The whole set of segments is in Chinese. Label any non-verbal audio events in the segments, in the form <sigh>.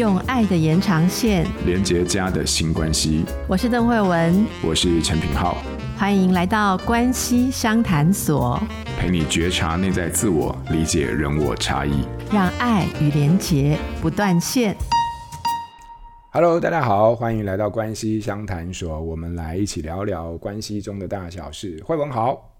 用爱的延长线连接家的新关系。我是邓慧文，我是陈品浩，欢迎来到关系商谈所，陪你觉察内在自我，理解人我差异，让爱与连结不断线。Hello，大家好，欢迎来到关系商谈所，我们来一起聊聊关系中的大小事。慧文好，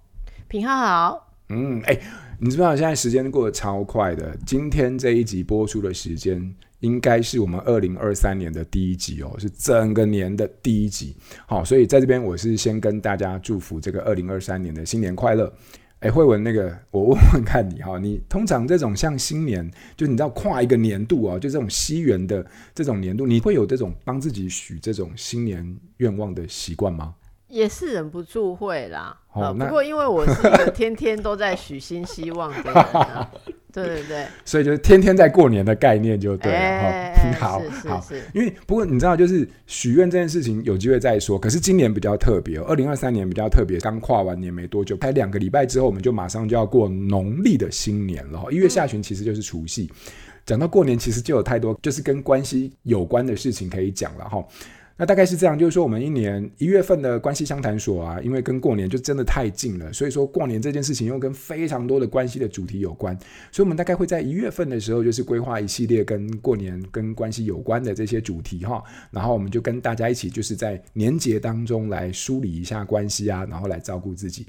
品浩好。嗯，哎，你知不知道现在时间过得超快的？今天这一集播出的时间，应该是我们二零二三年的第一集哦，是整个年的第一集。好，所以在这边我是先跟大家祝福这个二零二三年的新年快乐。哎，慧文，那个我问问看你哈，你通常这种像新年，就你知道跨一个年度啊，就这种西元的这种年度，你会有这种帮自己许这种新年愿望的习惯吗？也是忍不住会啦，哦呃、不过因为我是一个天天都在许新希望的人、啊，<laughs> <laughs> 对对对，所以就是天天在过年的概念就对了。欸哦、<laughs> 好，好，因为不过你知道，就是许愿这件事情有机会再说。可是今年比较特别，二零二三年比较特别，刚跨完年没多久，才两个礼拜之后，我们就马上就要过农历的新年了。一月下旬其实就是除夕。讲、嗯、到过年，其实就有太多就是跟关系有关的事情可以讲了哈。那大概是这样，就是说我们一年一月份的关系相谈所啊，因为跟过年就真的太近了，所以说过年这件事情又跟非常多的关系的主题有关，所以我们大概会在一月份的时候，就是规划一系列跟过年跟关系有关的这些主题哈，然后我们就跟大家一起就是在年节当中来梳理一下关系啊，然后来照顾自己。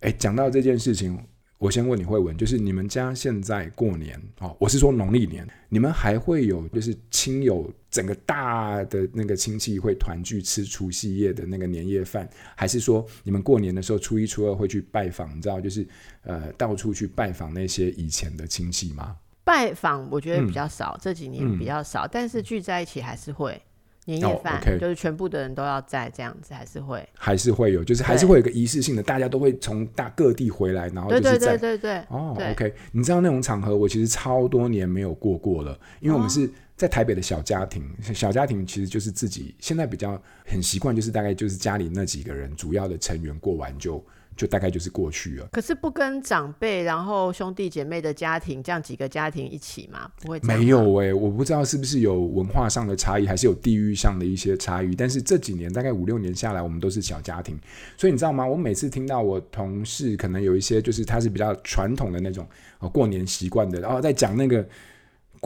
诶，讲到这件事情。我先问你，慧文，就是你们家现在过年哦，我是说农历年，你们还会有就是亲友整个大的那个亲戚会团聚吃除夕夜的那个年夜饭，还是说你们过年的时候初一初二会去拜访，你知道就是呃到处去拜访那些以前的亲戚吗？拜访我觉得比较少，嗯、这几年比较少，嗯、但是聚在一起还是会。年夜饭、oh, okay. 就是全部的人都要在这样子，还是会还是会有，就是还是会有个仪式性的，大家都会从大各地回来，然后对对对对对哦、oh,，OK，你知道那种场合，我其实超多年没有过过了，因为我们是在台北的小家庭，哦、小家庭其实就是自己现在比较很习惯，就是大概就是家里那几个人主要的成员过完就。就大概就是过去了。可是不跟长辈，然后兄弟姐妹的家庭这样几个家庭一起吗？不会？没有哎、欸，我不知道是不是有文化上的差异，还是有地域上的一些差异。但是这几年大概五六年下来，我们都是小家庭，所以你知道吗？我每次听到我同事可能有一些就是他是比较传统的那种哦过年习惯的，然后在讲那个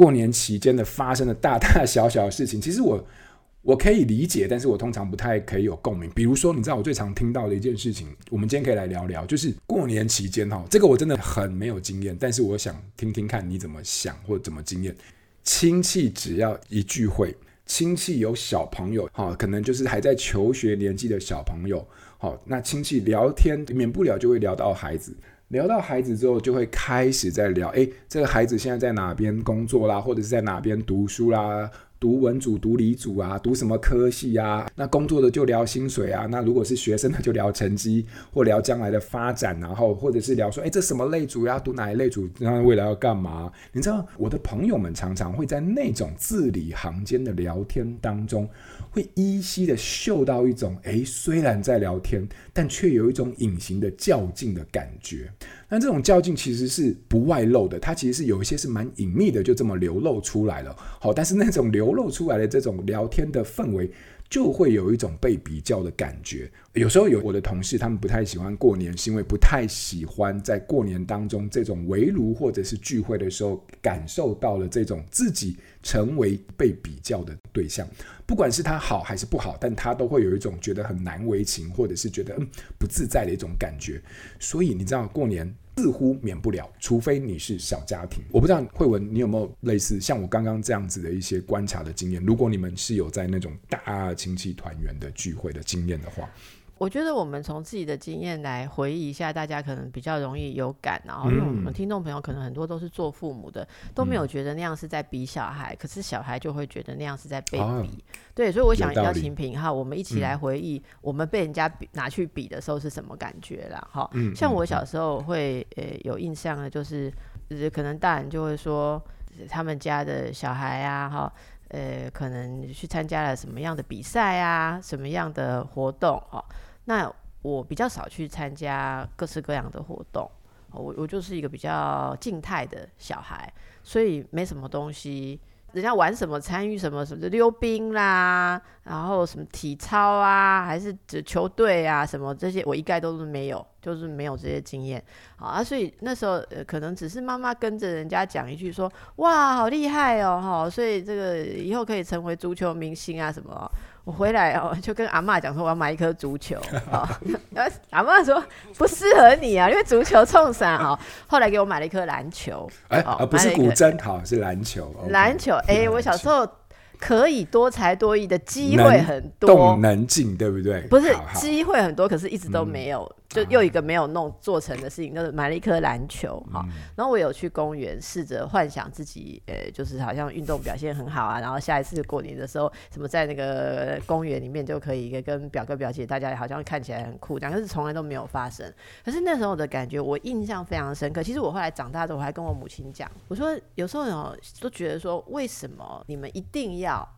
过年期间的发生的大大小小的事情，<laughs> 其实我。我可以理解，但是我通常不太可以有共鸣。比如说，你知道我最常听到的一件事情，我们今天可以来聊聊，就是过年期间哈，这个我真的很没有经验，但是我想听听看你怎么想或者怎么经验。亲戚只要一聚会，亲戚有小朋友哈，可能就是还在求学年纪的小朋友，好，那亲戚聊天免不了就会聊到孩子，聊到孩子之后就会开始在聊，哎，这个孩子现在在哪边工作啦，或者是在哪边读书啦。读文组、读理组啊，读什么科系啊？那工作的就聊薪水啊。那如果是学生的就聊成绩，或聊将来的发展，然后或者是聊说，哎，这什么类组要读哪一类组？那未来要干嘛？你知道，我的朋友们常常会在那种字里行间的聊天当中，会依稀的嗅到一种，哎，虽然在聊天，但却有一种隐形的较劲的感觉。那这种较劲其实是不外露的，它其实是有一些是蛮隐秘的，就这么流露出来了。好，但是那种流露出来的这种聊天的氛围，就会有一种被比较的感觉。有时候有我的同事，他们不太喜欢过年，是因为不太喜欢在过年当中这种围炉或者是聚会的时候，感受到了这种自己成为被比较的对象。不管是他好还是不好，但他都会有一种觉得很难为情，或者是觉得嗯不自在的一种感觉。所以你知道过年。似乎免不了，除非你是小家庭。我不知道慧文，你有没有类似像我刚刚这样子的一些观察的经验？如果你们是有在那种大亲戚团圆的聚会的经验的话。我觉得我们从自己的经验来回忆一下，大家可能比较容易有感。然后，因为我们听众朋友可能很多都是做父母的，都没有觉得那样是在比小孩，可是小孩就会觉得那样是在被比。对，所以我想邀请品哈，我们一起来回忆我们被人家比拿去比的时候是什么感觉啦。哈，像我小时候会呃有印象的，就是可能大人就会说他们家的小孩啊，哈。呃，可能去参加了什么样的比赛啊，什么样的活动哦？那我比较少去参加各式各样的活动，我我就是一个比较静态的小孩，所以没什么东西人家玩什么，参与什么什么溜冰啦，然后什么体操啊，还是球队啊，什么这些，我一概都是没有，就是没有这些经验好啊。所以那时候、可能只是妈妈跟着人家讲一句说，哇，好厉害哦，哈，所以这个以后可以成为足球明星啊什么。我回来哦，就跟阿嬷讲说我要买一颗足球啊，<laughs> 阿嬷说不适合你啊，因为足球冲伞哦。后来给我买了一颗篮球，哎、欸，不是古筝，好是篮球。篮球，哎、欸，我小时候。可以多才多艺的机会很多，动能静，对不对？不是机会很多，可是一直都没有，嗯、就又一个没有弄做成的事情，就是买了一颗篮球，哈、嗯，然后我有去公园试着幻想自己，呃、欸，就是好像运动表现很好啊，然后下一次过年的时候，什么在那个公园里面就可以跟表哥表姐大家好像看起来很酷，但是从来都没有发生。可是那时候的感觉，我印象非常深刻。其实我后来长大之后，我还跟我母亲讲，我说有时候有都觉得说，为什么你们一定要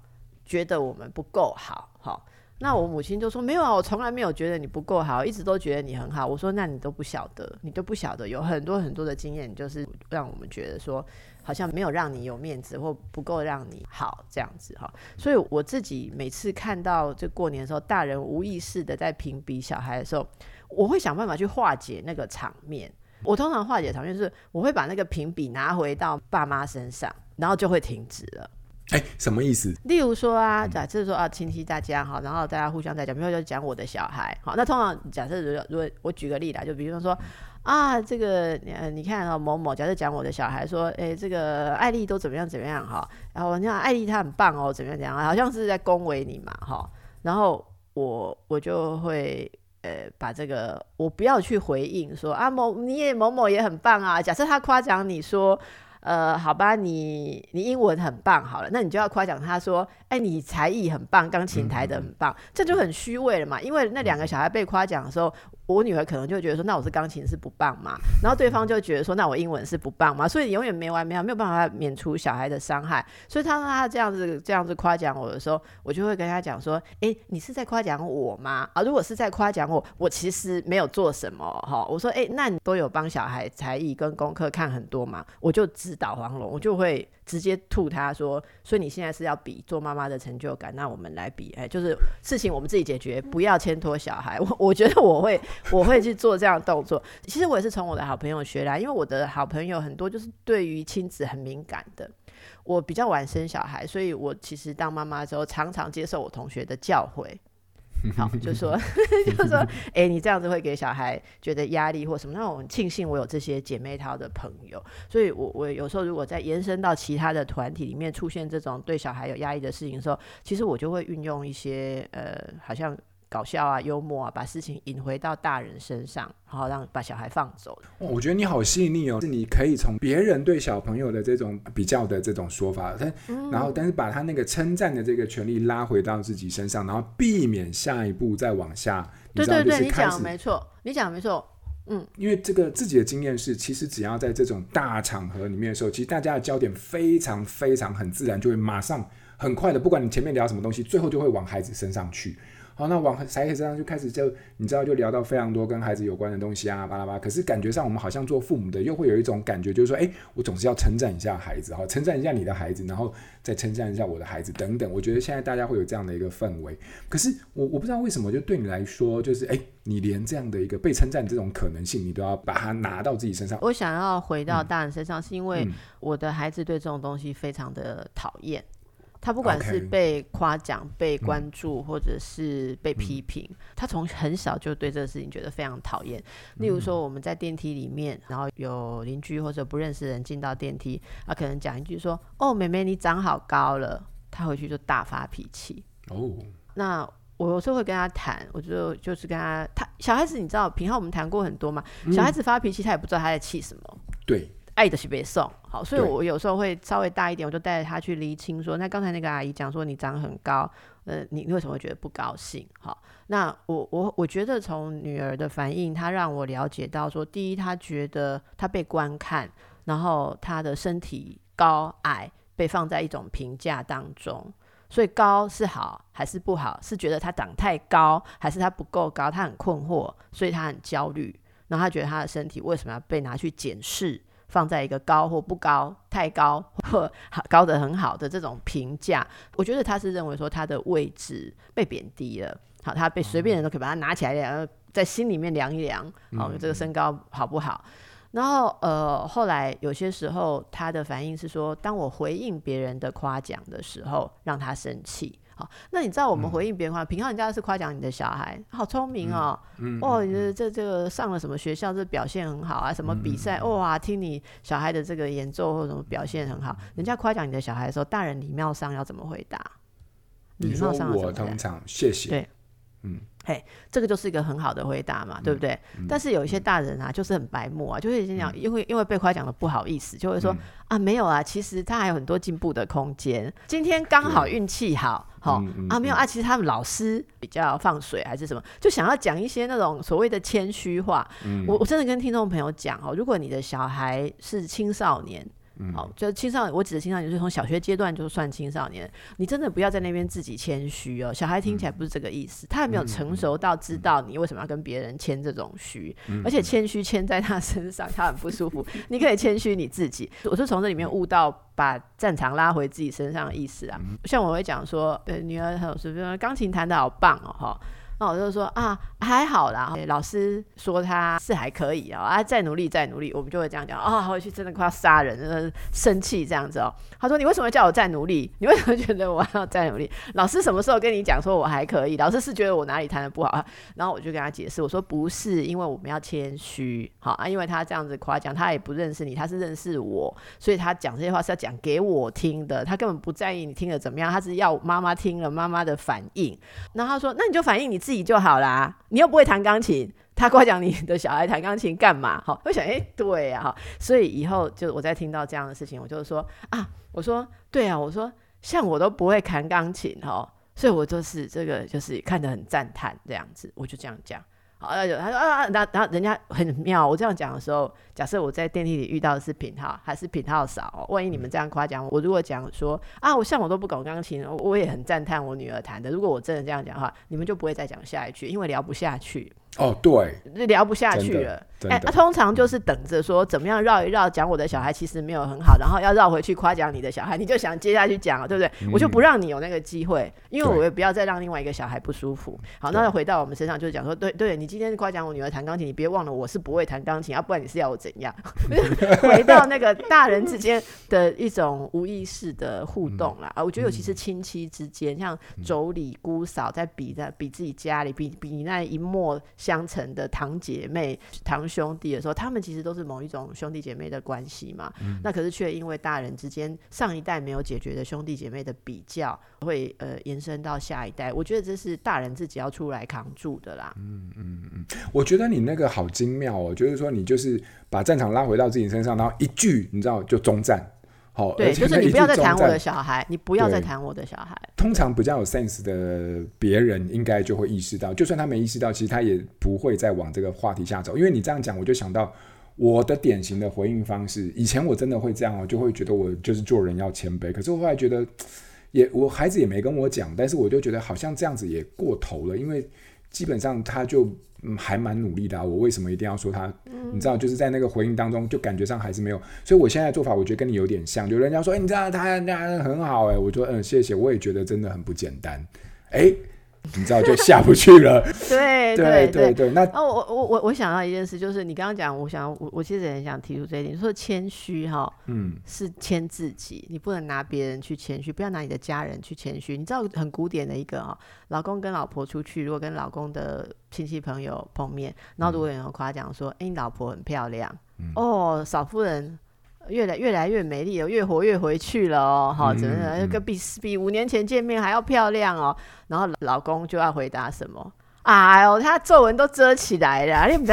觉得我们不够好，好，那我母亲就说没有啊，我从来没有觉得你不够好，一直都觉得你很好。我说那你都不晓得，你都不晓得有很多很多的经验，就是让我们觉得说好像没有让你有面子，或不够让你好这样子哈。所以我自己每次看到这过年的时候，大人无意识的在评比小孩的时候，我会想办法去化解那个场面。我通常化解场面是，我会把那个评比拿回到爸妈身上，然后就会停止了。哎、什么意思？例如说啊，假设说啊，亲戚大家哈，然后大家互相在讲，比如说就讲我的小孩，好，那通常假设如果如果我举个例来，就比如说啊，这个呃，你看啊，某某，假设讲我的小孩说，哎、这个艾丽都怎么样怎么样哈，然后你看艾丽她很棒哦，怎么样怎么样，好像是在恭维你嘛哈，然后我我就会呃把这个我不要去回应说啊某你也某某也很棒啊，假设他夸奖你说。呃，好吧，你你英文很棒，好了，那你就要夸奖他说，哎，你才艺很棒，钢琴弹得很棒，嗯，这就很虚伪了嘛。因为那两个小孩被夸奖的时候，我女儿可能就觉得说，那我是钢琴是不棒嘛，然后对方就觉得说，那我英文是不棒嘛，所以永远没完没了，没有办法免除小孩的伤害。所以他说他这样子这样子夸奖我的时候，我就会跟他讲说，哎，你是在夸奖我吗？啊，如果是在夸奖我，我其实没有做什么哈。我说，哎，那你都有帮小孩才艺跟功课看很多嘛，我就指。导黄龙，我就会直接吐他说，所以你现在是要比做妈妈的成就感，那我们来比，哎，就是事情我们自己解决，不要牵拖小孩。我我觉得我会我会去做这样的动作。其实我也是从我的好朋友学来，因为我的好朋友很多就是对于亲子很敏感的。我比较晚生小孩，所以我其实当妈妈的时候，常常接受我同学的教诲。<laughs> 好，就说 <laughs> 就说，哎、欸，你这样子会给小孩觉得压力或什么？那我很庆幸我有这些姐妹淘的朋友，所以我我有时候如果在延伸到其他的团体里面出现这种对小孩有压力的事情的时候，其实我就会运用一些呃，好像。搞笑啊，幽默啊，把事情引回到大人身上，然后让把小孩放走。我觉得你好细腻哦，是你可以从别人对小朋友的这种比较的这种说法，但、嗯、然后但是把他那个称赞的这个权利拉回到自己身上，然后避免下一步再往下。对对对，你讲没错，你讲没错。嗯，因为这个自己的经验是，其实只要在这种大场合里面的时候，其实大家的焦点非常非常很自然，就会马上很快的，不管你前面聊什么东西，最后就会往孩子身上去。好，那往孩子身上就开始就你知道就聊到非常多跟孩子有关的东西啊，巴拉巴拉。可是感觉上我们好像做父母的又会有一种感觉，就是说，哎，我总是要称赞一下孩子，哈，称赞一下你的孩子，然后再称赞一下我的孩子等等。我觉得现在大家会有这样的一个氛围。可是我我不知道为什么，就对你来说，就是哎，你连这样的一个被称赞这种可能性，你都要把它拿到自己身上。我想要回到大人身上，是因为我的孩子对这种东西非常的讨厌。他不管是被夸奖.被关注，或者是被批评，嗯、他从很小就对这个事情觉得非常讨厌。例如说，我们在电梯里面，然后有邻居或者不认识的人进到电梯，他可能讲一句说：“哦，妹妹你长好高了。”他回去就大发脾气。哦，那我有时候会跟他谈，我就就是跟他，他小孩子你知道，平常我们谈过很多嘛，小孩子发脾气，他也不知道他在气什么。对。爱的是别送，好，所以我有时候会稍微大一点，我就带着他去厘清说，那刚才那个阿姨讲说你长很高，呃，你为什么会觉得不高兴？好，那我我我觉得从女儿的反应，她让我了解到说，第一，她觉得她被观看，然后她的身体高矮被放在一种评价当中，所以高是好还是不好？是觉得她长太高，还是她不够高？她很困惑，所以她很焦虑，然后她觉得她的身体为什么要被拿去检视？放在一个高或不高、太高或高的很好的这种评价。我觉得他是认为说他的位置被贬低了，好，他被随便人都可以把他拿起来，然后在心里面量一量，哦，这个身高好不好？然后呃，后来有些时候他的反应是说，当我回应别人的夸奖的时候，让他生气。好，那你知道我们回应别人话，平常人家是夸奖你的小孩好聪明哦，哦，这这个上了什么学校，这表现很好啊，什么比赛，嗯、哇，听你小孩的这个演奏或什么表现很好，人家夸奖你的小孩的时候，大人礼貌上要怎么回答？礼貌上我通常谢谢，对，嗯。嘿这个就是一个很好的回答嘛，嗯、对不对？嗯、但是有一些大人啊，嗯、就是很白目啊，就会先讲，嗯、因为因为被夸奖的不好意思，就会说、嗯、啊，没有啊，其实他还有很多进步的空间。今天刚好运气好，好啊，没有啊，其实他们老师比较放水还是什么，就想要讲一些那种所谓的谦虚话。嗯、我我真的跟听众朋友讲哦，如果你的小孩是青少年。好，就是青少年，我指的青少年就是从小学阶段就算青少年。你真的不要在那边自己谦虚哦，小孩听起来不是这个意思，他还没有成熟到知道你为什么要跟别人谦这种虚，而且谦虚谦在他身上，他很不舒服。你可以谦虚你自己，我是从这里面悟到把战场拉回自己身上的意思啊。像我会讲说，呃，女儿老师说钢琴弹得好棒哦，哈。我就说啊，还好啦。老师说他是还可以哦，啊，再努力，再努力，我们就会这样讲啊。回去真的快要杀人，真的生气这样子哦。他说：“你为什么叫我再努力？你为什么觉得我要再努力？老师什么时候跟你讲说我还可以？老师是觉得我哪里弹得不好？”然后我就跟他解释，我说：“不是，因为我们要谦虚，好啊，因为他这样子夸奖，他也不认识你，他是认识我，所以他讲这些话是要讲给我听的，他根本不在意你听的怎么样，他是要妈妈听了妈妈的反应。然后他说：那你就反映你自己。”自己就好啦，你又不会弹钢琴，他夸奖你的小孩弹钢琴干嘛？哈，我想，哎、对呀，哈，所以以后就我再听到这样的事情，我就说啊，我说对啊，我说像我都不会弹钢琴，哈，所以我就是这个就是看得很赞叹这样子，我就这样讲。好，他说啊，然后然后人家很妙，我这样讲的时候，假设我在电梯里遇到的是品号，还是品号少，万一你们这样夸奖我，我如果讲说啊，我像我都不懂钢琴，我也很赞叹我女儿弹的，如果我真的这样讲的话，你们就不会再讲下一句，因为聊不下去。哦，对，聊不下去了。哎，那、欸啊、通常就是等着说怎么样绕一绕，讲我的小孩其实没有很好，然后要绕回去夸奖你的小孩，你就想接下去讲了，对不对？嗯、我就不让你有那个机会，因为我也不要再让另外一个小孩不舒服。好，那回到我们身上，就是讲说，对对，你今天夸奖我女儿弹钢琴，你别忘了我是不会弹钢琴，要、啊、不然你是要我怎样？<laughs> 回到那个大人之间的一种无意识的互动啦。啊，我觉得尤其是亲戚之间，像妯娌姑嫂在比在比自己家里，比比你那一脉相成的堂姐妹、堂兄弟的时候，他们其实都是某一种兄弟姐妹的关系嘛。嗯、那可是却因为大人之间上一代没有解决的兄弟姐妹的比较，会呃延伸到下一代。我觉得这是大人自己要出来扛住的啦。嗯嗯嗯，我觉得你那个好精妙哦，就是说你就是把战场拉回到自己身上，然后一句你知道就终战。好，对，就是你不要再谈我的小孩，你不要再谈我的小孩。通常比较有 sense 的别人，应该就会意识到，就算他没意识到，其实他也不会再往这个话题下走。因为你这样讲，我就想到我的典型的回应方式。以前我真的会这样哦，就会觉得我就是做人要谦卑。可是我后来觉得，也我孩子也没跟我讲，但是我就觉得好像这样子也过头了，因为。基本上他就嗯还蛮努力的啊，我为什么一定要说他？你知道，就是在那个回应当中，就感觉上还是没有。所以我现在的做法，我觉得跟你有点像。就人家说，哎，你知道他那很好哎，我说嗯谢谢，我也觉得真的很不简单，哎。你知道就下不去了。<laughs> 对对对对，那哦，我我我我想到一件事，就是你刚刚讲，我想我我其实也很想提出这一点，说谦虚哈，嗯，是谦自己，你不能拿别人去谦虚，不要拿你的家人去谦虚。你知道很古典的一个哦，老公跟老婆出去，如果跟老公的亲戚朋友碰面，然后如果有人夸奖说，哎、嗯，你老婆很漂亮，嗯、哦，少夫人。越来越来越美丽哦，越活越回去了哦，哈、嗯，真的，个比比五年前见面还要漂亮哦。然后老公就要回答什么？哎呦，他皱纹都遮起来了，你不知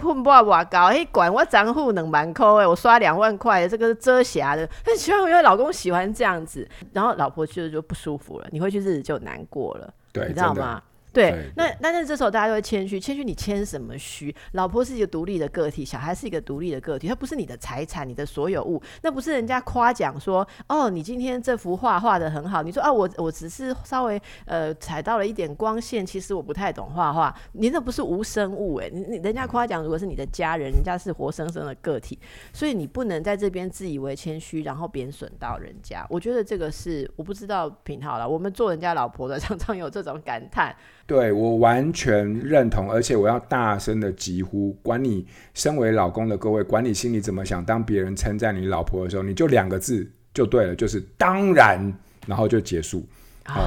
混不我高？哎，管我账户两万块哎，我刷两万块，这个是遮瑕的。很喜欢因为老公喜欢这样子，然后老婆就就不舒服了，你回去日子就难过了，对，你知道吗？对，对那但是这时候大家都会谦虚，谦虚你谦什么虚？老婆是一个独立的个体，小孩是一个独立的个体，他不是你的财产，你的所有物，那不是人家夸奖说哦，你今天这幅画画的很好，你说啊，我我只是稍微呃踩到了一点光线，其实我不太懂画画，你那不是无生物诶，你你人家夸奖如果是你的家人，人家是活生生的个体，所以你不能在这边自以为谦虚，然后贬损到人家。我觉得这个是我不知道品好了，我们做人家老婆的 <laughs> 常常有这种感叹。对，我完全认同，而且我要大声的疾呼：管你身为老公的各位，管你心里怎么想，当别人称赞你老婆的时候，你就两个字就对了，就是当然，然后就结束啊、哦，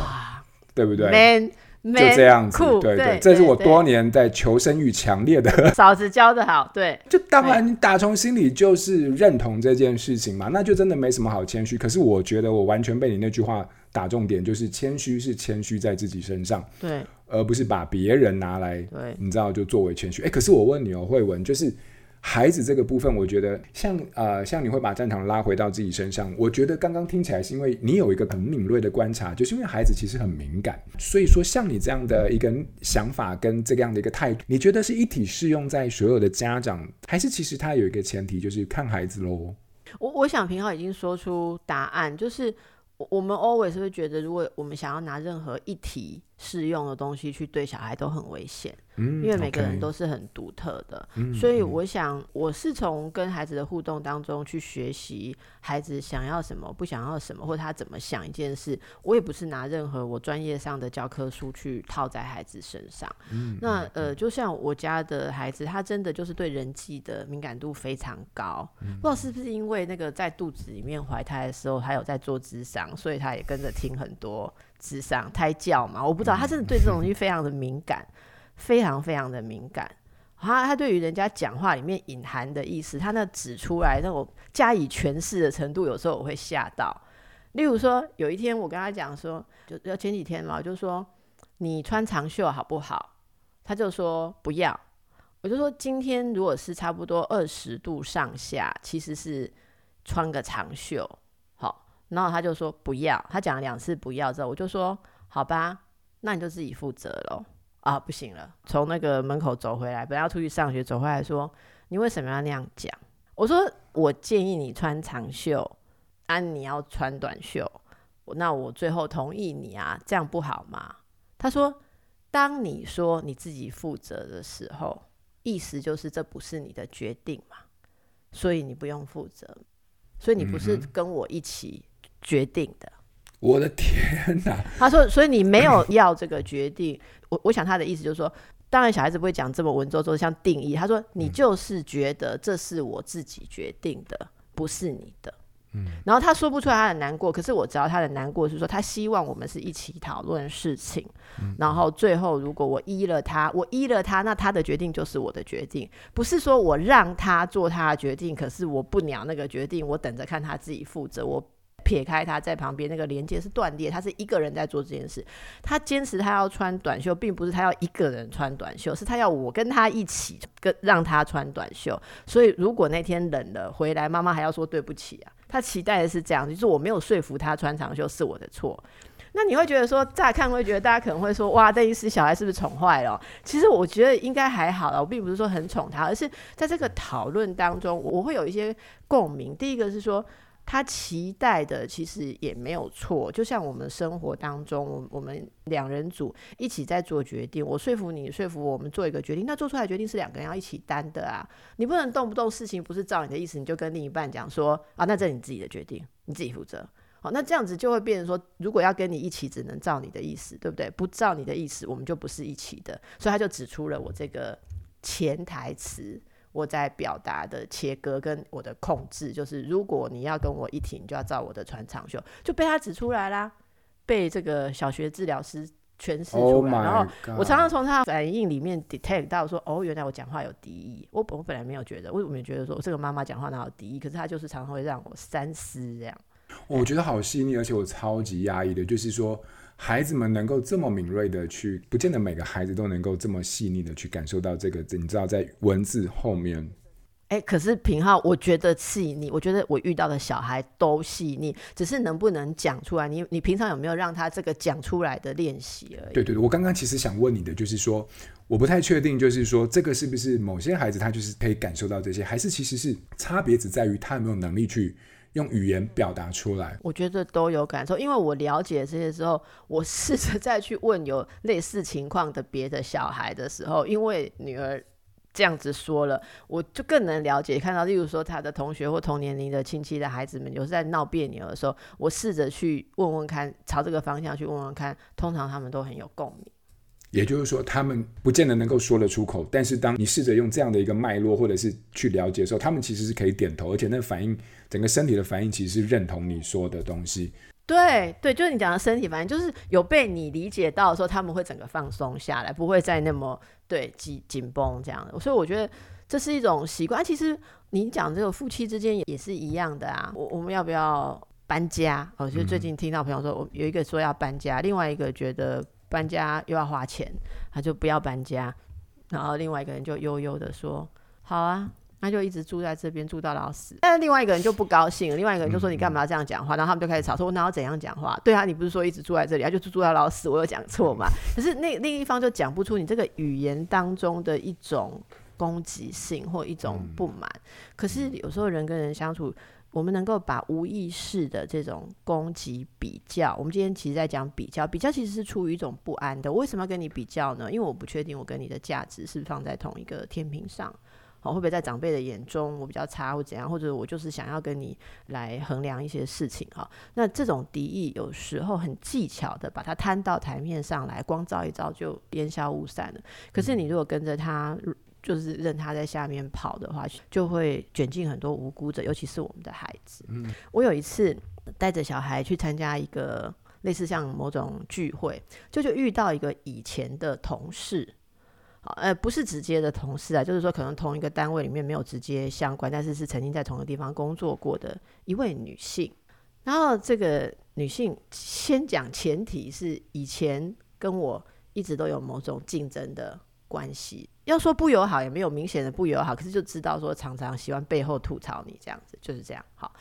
对不对？Man, 就这样子，对，对，这是我多年在求生欲强烈的 <laughs> <laughs> 嫂子教的好，对，就当然你打从心里就是认同这件事情嘛，那就真的没什么好谦虚。可是我觉得我完全被你那句话打重点，就是谦虚是谦虚在自己身上，对。而不是把别人拿来，对，你知道就作为谦虚。哎、欸，可是我问你哦，慧文，就是孩子这个部分，我觉得像呃，像你会把战场拉回到自己身上，我觉得刚刚听起来是因为你有一个很敏锐的观察，就是因为孩子其实很敏感，所以说像你这样的一个想法跟这个样的一个态度，你觉得是一体适用在所有的家长，还是其实他有一个前提，就是看孩子喽？我我想平浩已经说出答案，就是我们 always 会觉得，如果我们想要拿任何一体。适用的东西去对小孩都很危险。嗯，因为每个人都是很独特的，嗯，所以我想我是从跟孩子的互动当中去学习孩子想要什么，不想要什么，或者他怎么想一件事。我也不是拿任何我专业上的教科书去套在孩子身上。嗯，那呃，就像我家的孩子，他真的就是对人际的敏感度非常高。嗯，不知道是不是因为那个在肚子里面怀胎的时候，还有在做智商，所以他也跟着听很多咨商胎教嘛。我不知道，他真的对这种东西非常的敏感。非常非常的敏感，他他对于人家讲话里面隐含的意思，他那指出来那种加以诠释的程度，有时候我会吓到。例如说，有一天我跟他讲说，就要前几天嘛，我就说你穿长袖好不好？他就说不要。我就说今天如果是差不多二十度上下，其实是穿个长袖好。然后他就说不要，他讲了两次不要之后，我就说好吧，那你就自己负责喽。啊，不行了！从那个门口走回来，本来要出去上学，走回来说：“你为什么要那样讲？”我说：“我建议你穿长袖，啊，你要穿短袖。那我最后同意你啊，这样不好吗？”他说：“当你说你自己负责的时候，意思就是这不是你的决定嘛，所以你不用负责，所以你不是跟我一起决定的。嗯”我的天哪！<laughs> 他说：“所以你没有 <laughs> 要这个决定。”我我想他的意思就是说，当然小孩子不会讲这么文绉绉，像定义。他说：“你就是觉得这是我自己决定的，不是你的。”嗯。然后他说不出来他的难过，可是我知道他的难过是说他希望我们是一起讨论事情。嗯。然后最后如果我依了他，我依了他，那他的决定就是我的决定，不是说我让他做他的决定，可是我不鸟那个决定，我等着看他自己负责。我。撇开他在旁边那个连接是断裂，他是一个人在做这件事。他坚持他要穿短袖，并不是他要一个人穿短袖，是他要我跟他一起跟让他穿短袖。所以如果那天冷了回来，妈妈还要说对不起啊。他期待的是这样，就是我没有说服他穿长袖是我的错。那你会觉得说，乍看会觉得大家可能会说，哇，邓医师小孩是不是宠坏了？其实我觉得应该还好了，我并不是说很宠他，而是在这个讨论当中，我会有一些共鸣。第一个是说。他期待的其实也没有错，就像我们生活当中，我我们两人组一起在做决定，我说服你，说服我，我们做一个决定，那做出来决定是两个人要一起担的啊，你不能动不动事情不是照你的意思，你就跟另一半讲说啊，那这是你自己的决定，你自己负责。好，那这样子就会变成说，如果要跟你一起，只能照你的意思，对不对？不照你的意思，我们就不是一起的。所以他就指出了我这个潜台词。我在表达的切割跟我的控制，就是如果你要跟我一体，你就要照我的穿长袖，就被他指出来啦，被这个小学治疗师诠释出来。Oh、然后我常常从他的反应里面 detect 到说，哦，原来我讲话有敌意。我我本来没有觉得，我没有觉得说这个妈妈讲话哪有敌意，可是他就是常常会让我三思这样。我觉得好细腻，而且我超级压抑的，就是说。孩子们能够这么敏锐的去，不见得每个孩子都能够这么细腻的去感受到这个。你知道，在文字后面哎，可是平浩，我觉得细腻，我觉得我遇到的小孩都细腻，只是能不能讲出来？你你平常有没有让他这个讲出来的练习而已？对对对，我刚刚其实想问你的就是说，我不太确定，就是说这个是不是某些孩子他就是可以感受到这些，还是其实是差别只在于他有没有能力去用语言表达出来？我觉得都有感受，因为我了解这些之后，我试着再去问有类似情况的别的小孩的时候，因为女儿。这样子说了，我就更能了解。看到，例如说他的同学或同年龄的亲戚的孩子们，有时在闹别扭的时候，我试着去问问看，朝这个方向去问问看，通常他们都很有共鸣。也就是说，他们不见得能够说得出口，但是当你试着用这样的一个脉络，或者是去了解的时候，他们其实是可以点头，而且那个反应，整个身体的反应，其实是认同你说的东西。对对，就是你讲的身体反应，就是有被你理解到的时候，他们会整个放松下来，不会再那么对紧紧绷这样的。所以我觉得这是一种习惯。其实你讲这个夫妻之间也是一样的啊。我我们要不要搬家？我觉得最近听到朋友说，我有一个说要搬家，另外一个觉得搬家又要花钱，他就不要搬家。然后另外一个人就悠悠的说：“好啊。”那就一直住在这边住到老死，但是另外一个人就不高兴，另外一个人就说，你干嘛要这样讲话？然后他们就开始吵，说我哪有怎样讲话？对啊，你不是说一直住在这里，他就住到老死，我有讲错吗？<laughs> 可是那另一方就讲不出你这个语言当中的一种攻击性或一种不满。可是有时候人跟人相处，我们能够把无意识的这种攻击比较，我们今天其实在讲比较，比较其实是出于一种不安的。我为什么要跟你比较呢？因为我不确定我跟你的价值是放在同一个天平上。好会不会在长辈的眼中我比较差或怎样？或者我就是想要跟你来衡量一些事情哈？那这种敌意有时候很技巧的把它摊到台面上来，光照一照就烟消雾散了。可是你如果跟着他，就是任他在下面跑的话，就会卷进很多无辜者，尤其是我们的孩子。我有一次带着小孩去参加一个类似像某种聚会，就就遇到一个以前的同事。呃，不是直接的同事啊，就是说可能同一个单位里面没有直接相关，但是是曾经在同一个地方工作过的一位女性。然后这个女性先讲前提是以前跟我一直都有某种竞争的关系，要说不友好也没有明显的不友好，可是就知道说常常喜欢背后吐槽你这样子，就是这样。好，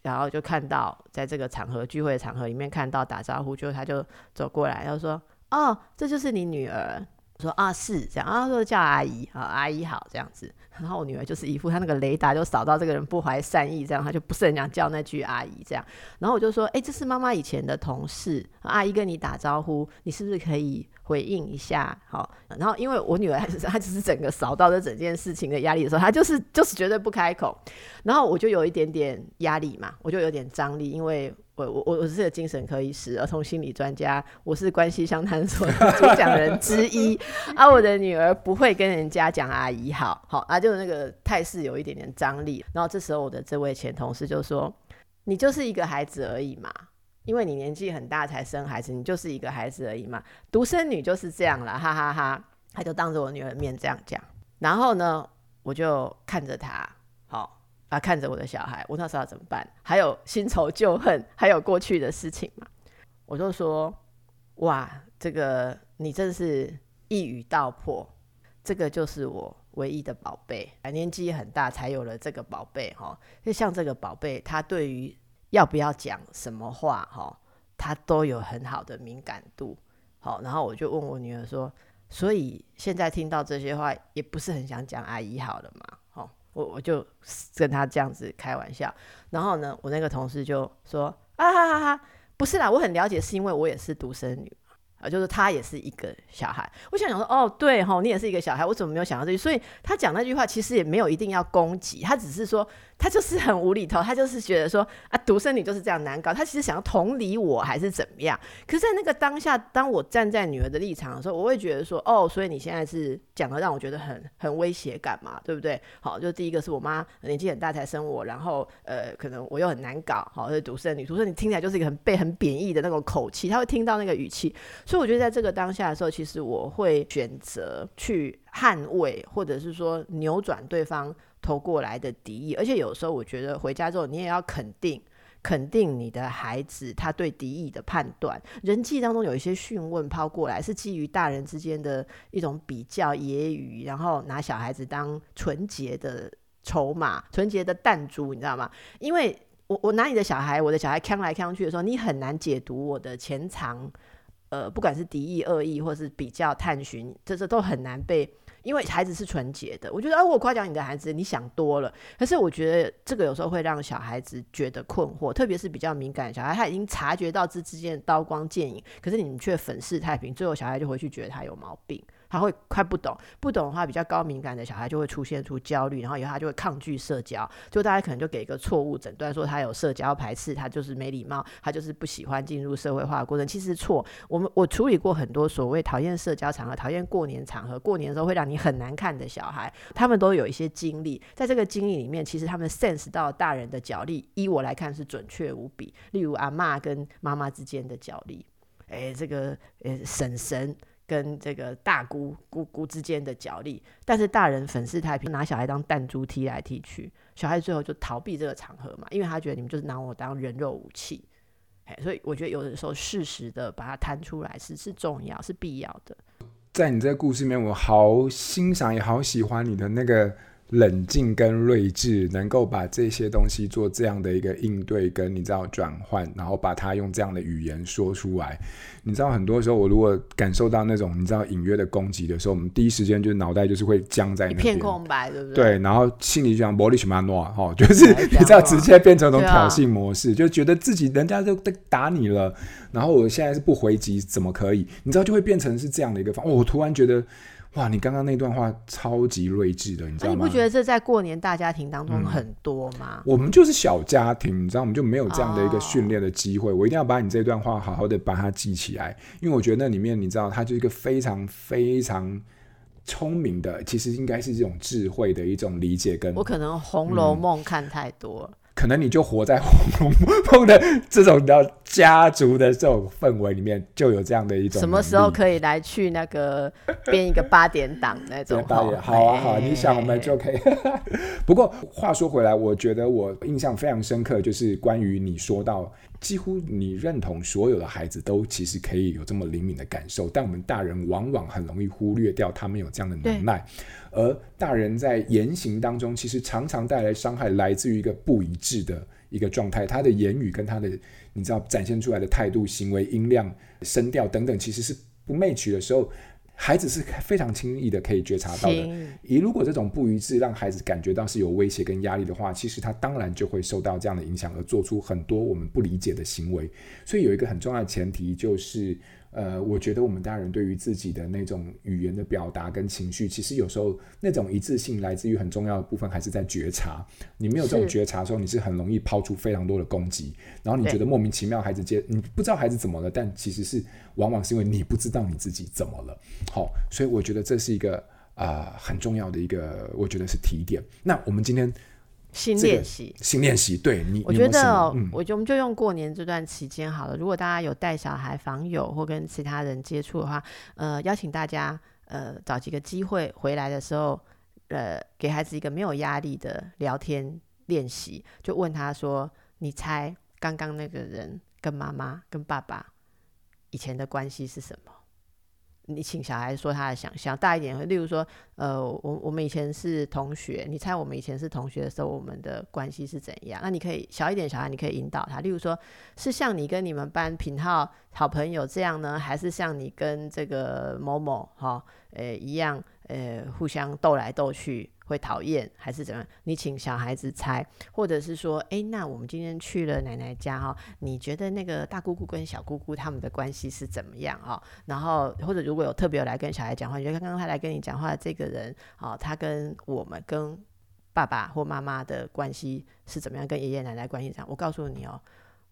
然后就看到在这个场合聚会的场合里面看到打招呼，就他就走过来，然后说：“哦，这就是你女儿。”说啊是这样啊，说叫阿姨啊，阿姨好这样子。然后我女儿就是一副她那个雷达就扫到这个人不怀善意，这样她就不是很想叫那句阿姨这样。然后我就说，哎，这是妈妈以前的同事，阿姨跟你打招呼，你是不是可以回应一下？好。然后因为我女儿还 <laughs> 是她只是整个扫到这整件事情的压力的时候，她就是就是绝对不开口。然后我就有一点点压力嘛，我就有点张力，因为。我我我是个精神科医师，儿童心理专家，我是关系相谈所的主讲人之一。啊，我的女儿不会跟人家讲阿姨好，好啊，就那个态势有一点点张力。然后这时候我的这位前同事就说：“你就是一个孩子而已嘛，因为你年纪很大才生孩子，你就是一个孩子而已嘛，独生女就是这样了，哈哈哈哈。”他就当着我女儿的面这样讲。然后呢，我就看着他，啊，看着我的小孩，我那时候要怎么办？还有新仇旧恨，还有过去的事情嘛？我就说，哇，这个你真是一语道破，这个就是我唯一的宝贝，年纪很大才有了这个宝贝哈。就像这个宝贝，他对于要不要讲什么话哈，他都有很好的敏感度。好，然后我就问我女儿说，所以现在听到这些话，也不是很想讲阿姨好了嘛？我我就跟他这样子开玩笑，然后呢，我那个同事就说啊哈哈哈，不是啦，我很了解，是因为我也是独生女。啊，就是他也是一个小孩。我想想说，哦，对吼，你也是一个小孩，我怎么没有想到这句？所以他讲那句话其实也没有一定要攻击，他只是说他就是很无厘头，他就是觉得说啊，独生女就是这样难搞。他其实想要同理我还是怎么样？可是，在那个当下，当我站在女儿的立场的时候，我会觉得说，哦，所以你现在是讲的让我觉得很很威胁感嘛，对不对？好，就第一个是我妈年纪很大才生我，然后呃，可能我又很难搞，好，是独生女，独生女听起来就是一个很被很贬义的那种口气，他会听到那个语气。所以我觉得在这个当下的时候，其实我会选择去捍卫，或者是说扭转对方投过来的敌意。而且有时候我觉得回家之后，你也要肯定，肯定你的孩子他对敌意的判断。人际当中有一些讯问抛过来，是基于大人之间的一种比较揶揄，然后拿小孩子当纯洁的筹码、纯洁的弹珠，你知道吗？因为我我拿你的小孩，我的小孩呛来呛去的时候，你很难解读我的潜藏，呃，不管是敌意、恶意，或是比较探寻，这这都很难被。因为孩子是纯洁的，我觉得，啊，我夸奖你的孩子，你想多了。可是我觉得这个有时候会让小孩子觉得困惑，特别是比较敏感的小孩，他已经察觉到这之间的刀光剑影，可是你们却粉饰太平，最后小孩就回去觉得他有毛病。他会快不懂，不懂的话，比较高敏感的小孩就会出现出焦虑，然后以后他就会抗拒社交，就大家可能就给一个错误诊断，说他有社交排斥，他就是没礼貌，他就是不喜欢进入社会化的过程。其实错，我们我处理过很多所谓讨厌社交场合、讨厌过年场合、过年的时候会让你很难看的小孩，他们都有一些经历，在这个经历里面，其实他们 sense 到大人的角力，依我来看是准确无比。例如阿嬷跟妈妈之间的角力，哎，这个呃婶婶。跟这个大姑姑姑之间的角力，但是大人粉饰太平，拿小孩当弹珠踢来踢去，小孩最后就逃避这个场合嘛，因为他觉得你们就是拿我当人肉武器，所以我觉得有的时候适时的把它摊出来是是重要是必要的。在你这个故事里面，我好欣赏也好喜欢你的那个。冷静跟睿智，能够把这些东西做这样的一个应对，跟你知道转换，然后把它用这样的语言说出来。你知道，很多时候我如果感受到那种你知道隐约的攻击的时候，我们第一时间就是脑袋就是会僵在那，片空白，对不对？对，然后心里就想玻璃什么诺哈，就是你知道直接变成一种挑衅模式，就觉得自己人家都打你了，然后我现在是不回击怎么可以？你知道就会变成是这样的一个方。哦，我突然觉得。哇，你刚刚那段话超级睿智的，你知道吗？你不觉得这在过年大家庭当中很多吗？嗯，我们就是小家庭，你知道，我们就没有这样的一个训练的机会。Oh. 我一定要把你这段话好好的把它记起来，因为我觉得那里面你知道，它就是一个非常非常聪明的，其实应该是这种智慧的一种理解跟。我可能《红楼梦》看太多了。嗯可能你就活在红楼梦的这种的家族的这种氛围里面，就有这样的一种。什么时候可以来去那个编一个八点档那种？<laughs> 八点，好啊，好啊，你想我们就可以。不过话说回来，我觉得我印象非常深刻，就是关于你说到，几乎你认同所有的孩子都其实可以有这么灵敏的感受，但我们大人往往很容易忽略掉他们有这样的能耐。而大人在言行当中，其实常常带来伤害，来自于一个不一致的一个状态。他的言语跟他的，你知道，展现出来的态度、行为、音量、声调等等，其实是不 match 的时候，孩子是非常轻易的可以觉察到的。你如果这种不一致让孩子感觉到是有威胁跟压力的话，其实他当然就会受到这样的影响，而做出很多我们不理解的行为。所以有一个很重要的前提就是。呃，我觉得我们大人对于自己的那种语言的表达跟情绪，其实有时候那种一致性来自于很重要的部分，还是在觉察。你没有这种觉察的时候，你是很容易抛出非常多的攻击，然后你觉得莫名其妙，孩子接你不知道孩子怎么了，但其实是往往是因为你不知道你自己怎么了。好，所以我觉得这是一个啊、很重要的一个，我觉得是提点。那我们今天。新练习，新练习，对你，我觉得，嗯、我觉得我们就用过年这段期间好了。如果大家有带小孩访友或跟其他人接触的话，呃，邀请大家，呃，找几个机会回来的时候，呃，给孩子一个没有压力的聊天练习，就问他说：“你猜刚刚那个人跟妈妈、跟爸爸以前的关系是什么？”你请小孩说他的想象大一点，例如说，呃，我我们以前是同学，你猜我们以前是同学的时候，我们的关系是怎样？那你可以小一点小孩，你可以引导他，例如说，是像你跟你们班品浩好朋友这样呢，还是像你跟这个某某哈，呃、一样，呃，互相斗来斗去？会讨厌还是怎样？你请小孩子猜，或者是说，哎，那我们今天去了奶奶家哈，你觉得那个大姑姑跟小姑姑他们的关系是怎么样啊？然后或者如果有特别来跟小孩讲话，你觉得刚刚他来跟你讲话的这个人啊，他跟我们跟爸爸或妈妈的关系是怎么样？跟爷爷奶奶关系怎样？我告诉你哦，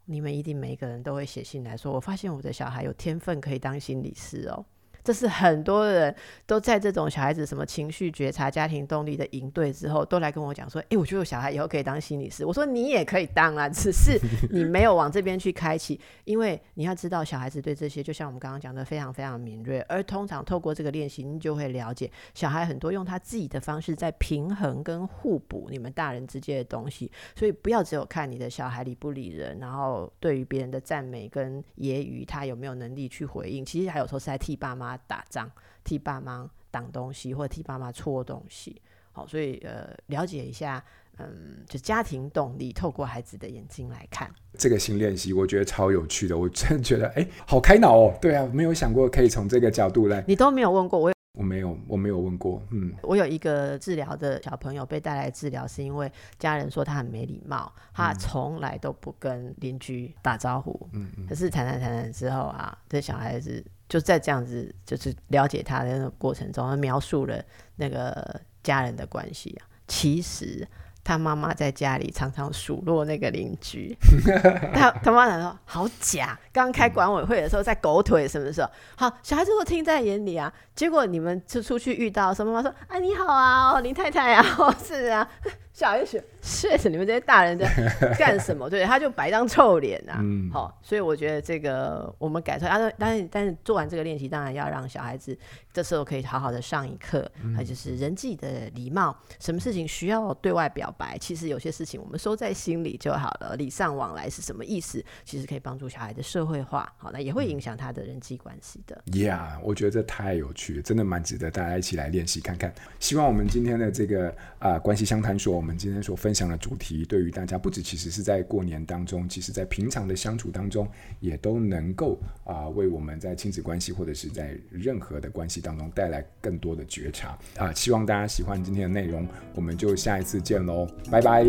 你们一定每一个人都会写信来说，我发现我的小孩有天分可以当心理师哦。这是很多人都在这种小孩子什么情绪觉察、家庭动力的营对之后，都来跟我讲说：“诶，我觉得我小孩以后可以当心理师。”我说：“你也可以当啊，<laughs> 只是你没有往这边去开启，因为你要知道，小孩子对这些，就像我们刚刚讲的，非常非常敏锐。而通常透过这个练习，你就会了解小孩很多用他自己的方式在平衡跟互补你们大人之间的东西。所以不要只有看你的小孩理不理人，然后对于别人的赞美跟揶揄，他有没有能力去回应。其实还有时候是在替爸妈。打仗，替爸妈挡东西，或者替爸妈搓东西，好，所以呃，了解一下，嗯，就家庭动力，透过孩子的眼睛来看这个新练习，我觉得超有趣的，我真的觉得哎，好开脑哦。对啊，没有想过可以从这个角度来。你都没有问过我。我没有，我没有问过。嗯，我有一个治疗的小朋友被带来治疗，是因为家人说他很没礼貌，他从来都不跟邻居打招呼。嗯嗯。可是谈谈谈谈之后啊，这小孩子就在这样子，就是了解他的那个过程中，他描述了那个家人的关系啊。其实他妈妈在家里常常数落那个邻居，<laughs> 他他妈妈说好假。刚开管委会的时候，在狗腿什么时候？好，小孩子都听在眼里啊。结果你们就出去遇到，什么妈妈说：“啊，你好啊，哦，林太太啊，哦，是啊。”小孩子学，是你们这些大人在 <laughs> 干什么？对，他就摆张臭脸啊。嗯，好，所以我觉得这个我们改错，但是，但是但是做完这个练习，当然要让小孩子这时候可以好好的上一课，还、嗯、就是人际的礼貌。什么事情需要对外表白？其实有些事情我们收在心里就好了。礼尚往来是什么意思？其实可以帮助小孩的社会化，好，那也会影响他的人际关系的。Yeah，我觉得这太有趣了，真的蛮值得大家一起来练习看看。希望我们今天的这个啊、呃、关系相谈所。我们今天所分享的主题，对于大家不止其实是在过年当中，其实在平常的相处当中，也都能够啊、呃，为我们在亲子关系或者是在任何的关系当中带来更多的觉察啊、希望大家喜欢今天的内容，我们就下一次见喽，拜拜，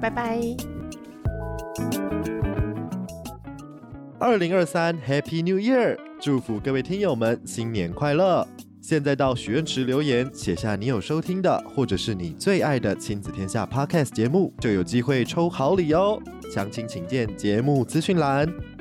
拜拜。二零二三 Happy New Year，祝福各位听友们新年快乐。现在到许愿池留言，写下你有收听的，或者是你最爱的亲子天下 Podcast 节目，就有机会抽好礼哦。详情请见节目资讯栏。